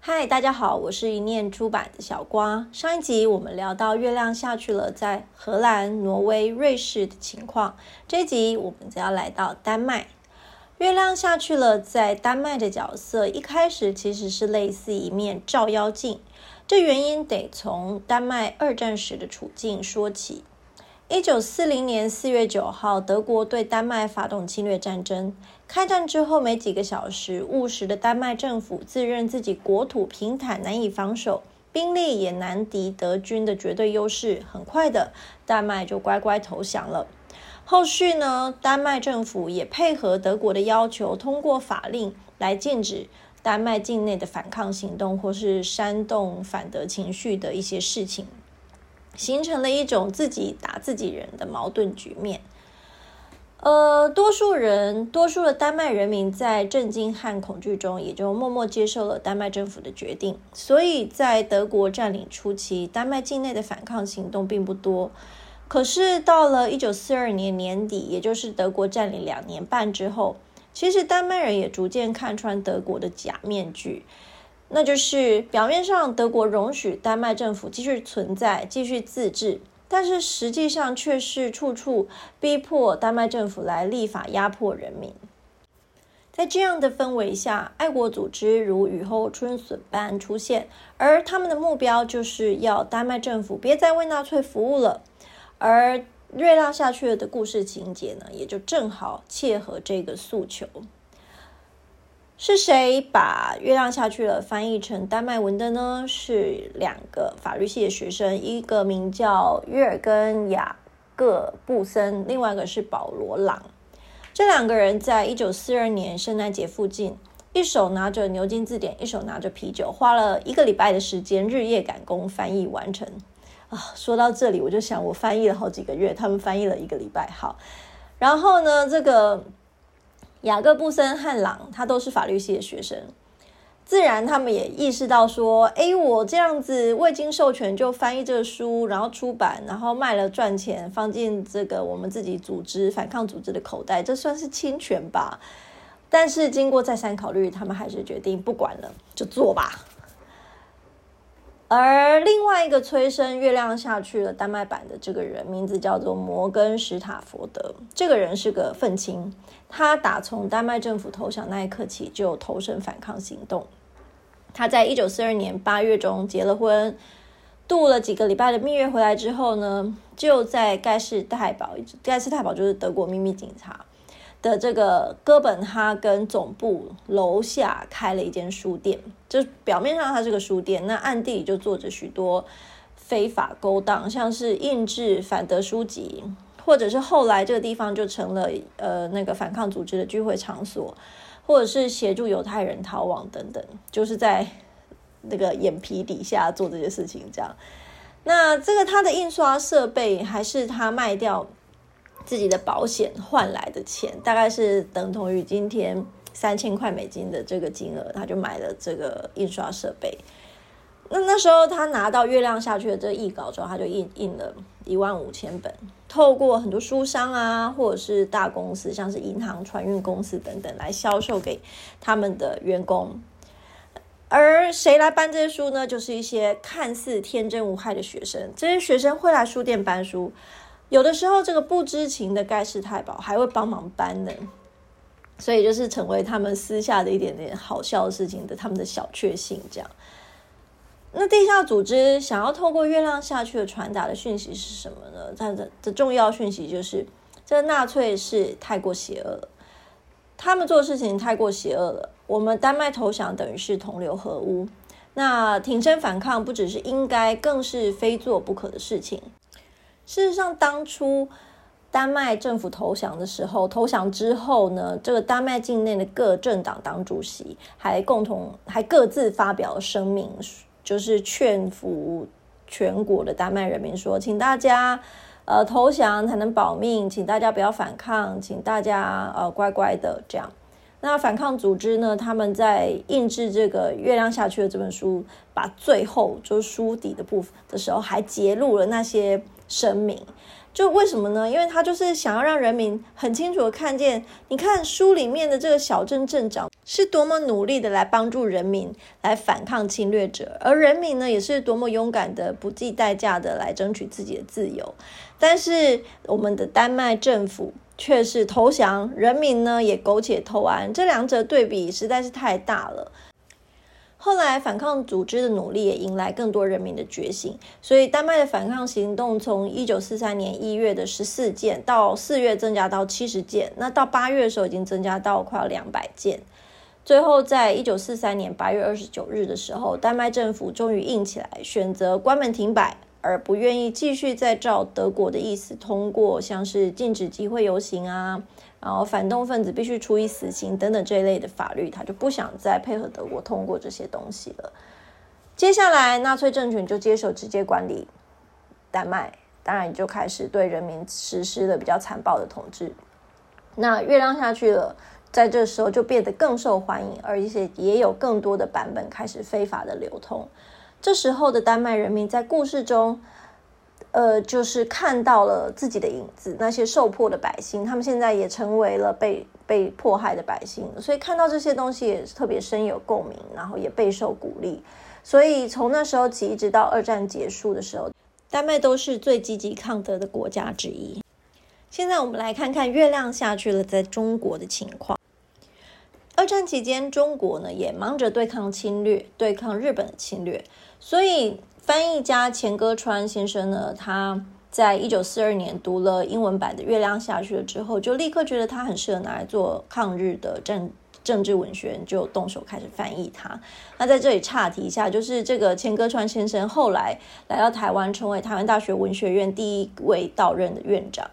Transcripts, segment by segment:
嗨，大家好，我是一念出版的小瓜。上一集我们聊到月亮下去了，在荷兰、挪威、瑞士的情况。这一集我们则要来到丹麦。月亮下去了，在丹麦的角色一开始其实是类似一面照妖镜。这原因得从丹麦二战时的处境说起。一九四零年四月九号，德国对丹麦发动侵略战争。开战之后没几个小时，务实的丹麦政府自认自己国土平坦，难以防守，兵力也难敌德军的绝对优势。很快的，丹麦就乖乖投降了。后续呢，丹麦政府也配合德国的要求，通过法令来禁止丹麦境内的反抗行动，或是煽动反德情绪的一些事情。形成了一种自己打自己人的矛盾局面。呃，多数人，多数的丹麦人民在震惊和恐惧中，也就默默接受了丹麦政府的决定。所以在德国占领初期，丹麦境内的反抗行动并不多。可是到了一九四二年年底，也就是德国占领两年半之后，其实丹麦人也逐渐看穿德国的假面具。那就是表面上德国容许丹麦政府继续存在、继续自治，但是实际上却是处处逼迫丹麦政府来立法压迫人民。在这样的氛围下，爱国组织如雨后春笋般出现，而他们的目标就是要丹麦政府别再为纳粹服务了。而月亮下去了的故事情节呢，也就正好切合这个诉求。是谁把《月亮下去了》翻译成丹麦文的呢？是两个法律系的学生，一个名叫约尔根雅各布森，另外一个是保罗朗。这两个人在一九四二年圣诞节附近，一手拿着牛津字典，一手拿着啤酒，花了一个礼拜的时间，日夜赶工翻译完成。啊，说到这里，我就想，我翻译了好几个月，他们翻译了一个礼拜。好，然后呢，这个。雅各布森汉朗，他都是法律系的学生，自然他们也意识到说，哎，我这样子未经授权就翻译这个书，然后出版，然后卖了赚钱，放进这个我们自己组织反抗组织的口袋，这算是侵权吧？但是经过再三考虑，他们还是决定不管了，就做吧。而另外一个催生《月亮下去了》丹麦版的这个人，名字叫做摩根史塔佛德。这个人是个愤青，他打从丹麦政府投降那一刻起就投身反抗行动。他在一九四二年八月中结了婚，度了几个礼拜的蜜月回来之后呢，就在盖世太保，盖世太保就是德国秘密警察。的这个哥本哈根总部楼下开了一间书店，就表面上它是个书店，那暗地里就做着许多非法勾当，像是印制反德书籍，或者是后来这个地方就成了呃那个反抗组织的聚会场所，或者是协助犹太人逃亡等等，就是在那个眼皮底下做这些事情。这样，那这个它的印刷设备还是他卖掉。自己的保险换来的钱，大概是等同于今天三千块美金的这个金额，他就买了这个印刷设备。那那时候他拿到月亮下去的这个译稿之后，他就印印了一万五千本，透过很多书商啊，或者是大公司，像是银行、船运公司等等，来销售给他们的员工。而谁来搬这些书呢？就是一些看似天真无害的学生，这些学生会来书店搬书。有的时候，这个不知情的盖世太保还会帮忙搬呢，所以就是成为他们私下的一点点好笑的事情的他们的小确幸。这样，那地下组织想要透过月亮下去的传达的讯息是什么呢？它的的重要讯息就是，这纳粹是太过邪恶了，他们做事情太过邪恶了。我们丹麦投降等于是同流合污，那挺身反抗不只是应该，更是非做不可的事情。事实上，当初丹麦政府投降的时候，投降之后呢，这个丹麦境内的各政党党主席还共同还各自发表了声明，就是劝服全国的丹麦人民说，请大家呃投降才能保命，请大家不要反抗，请大家呃乖乖的这样。那反抗组织呢，他们在印制这个《月亮下去》的这本书，把最后就是书底的部分的时候，还揭露了那些。声明就为什么呢？因为他就是想要让人民很清楚的看见，你看书里面的这个小镇镇长是多么努力的来帮助人民来反抗侵略者，而人民呢也是多么勇敢的不计代价的来争取自己的自由。但是我们的丹麦政府却是投降，人民呢也苟且偷安，这两者对比实在是太大了。后来反抗组织的努力也迎来更多人民的觉醒，所以丹麦的反抗行动从一九四三年一月的十四件，到四月增加到七十件，那到八月的时候已经增加到快要两百件。最后在一九四三年八月二十九日的时候，丹麦政府终于硬起来，选择关门停摆。而不愿意继续再照德国的意思通过，像是禁止集会游行啊，然后反动分子必须处以死刑等等这一类的法律，他就不想再配合德国通过这些东西了。接下来，纳粹政权就接手直接管理丹麦，当然就开始对人民实施了比较残暴的统治。那月亮下去了，在这时候就变得更受欢迎，而且也有更多的版本开始非法的流通。这时候的丹麦人民在故事中，呃，就是看到了自己的影子。那些受迫的百姓，他们现在也成为了被被迫害的百姓，所以看到这些东西也是特别深有共鸣，然后也备受鼓励。所以从那时候起，一直到二战结束的时候，丹麦都是最积极抗德的国家之一。现在我们来看看月亮下去了在中国的情况。二战期间，中国呢也忙着对抗侵略，对抗日本的侵略。所以，翻译家钱歌川先生呢，他在一九四二年读了英文版的《月亮下去了》之后，就立刻觉得它很适合拿来做抗日的政政治文学，就动手开始翻译它。那在这里岔题一下，就是这个钱歌川先生后来来到台湾，成为台湾大学文学院第一位到任的院长。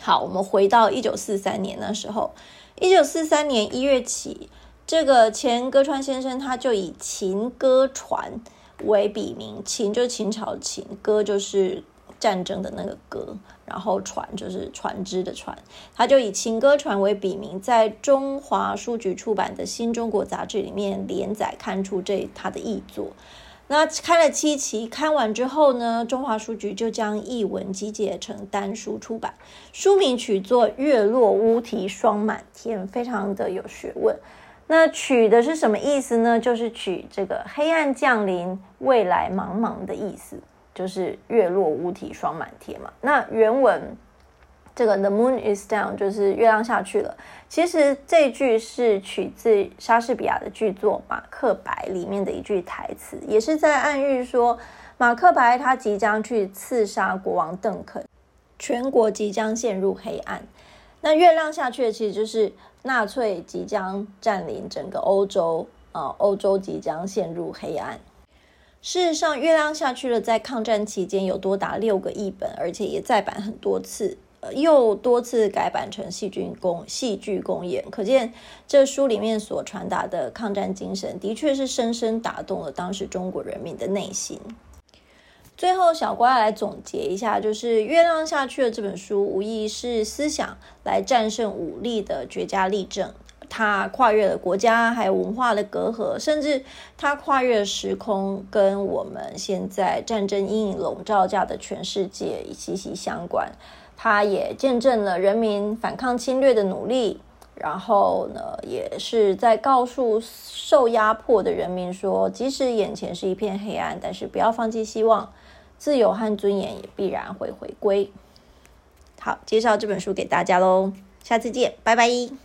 好，我们回到一九四三年那时候，一九四三年一月起，这个钱歌川先生他就以秦歌传。为笔名，秦就是秦朝的秦，歌就是战争的那个歌，然后船就是船只的船，他就以秦歌船为笔名，在中华书局出版的《新中国》杂志里面连载，看出这他的译作。那开了七期，看完之后呢，中华书局就将译文集结成单书出版，书名取作《月落乌啼霜满天》，非常的有学问。那取的是什么意思呢？就是取这个黑暗降临、未来茫茫的意思，就是月落乌啼霜满天嘛。那原文这个 The moon is down 就是月亮下去了。其实这句是取自莎士比亚的剧作《马克白》里面的一句台词，也是在暗喻说马克白他即将去刺杀国王邓肯，全国即将陷入黑暗。那月亮下去的其实就是纳粹即将占领整个欧洲啊，欧洲即将陷入黑暗。事实上，月亮下去了，在抗战期间有多达六个译本，而且也再版很多次，呃，又多次改版成戏剧公戏剧公演。可见这书里面所传达的抗战精神，的确是深深打动了当时中国人民的内心。最后，小乖来总结一下，就是《月亮下去了》这本书，无疑是思想来战胜武力的绝佳例证。它跨越了国家还有文化的隔阂，甚至它跨越了时空，跟我们现在战争阴影笼罩下的全世界息息相关。它也见证了人民反抗侵略的努力，然后呢，也是在告诉受压迫的人民说，即使眼前是一片黑暗，但是不要放弃希望。自由和尊严也必然会回归。好，介绍这本书给大家喽，下次见，拜拜。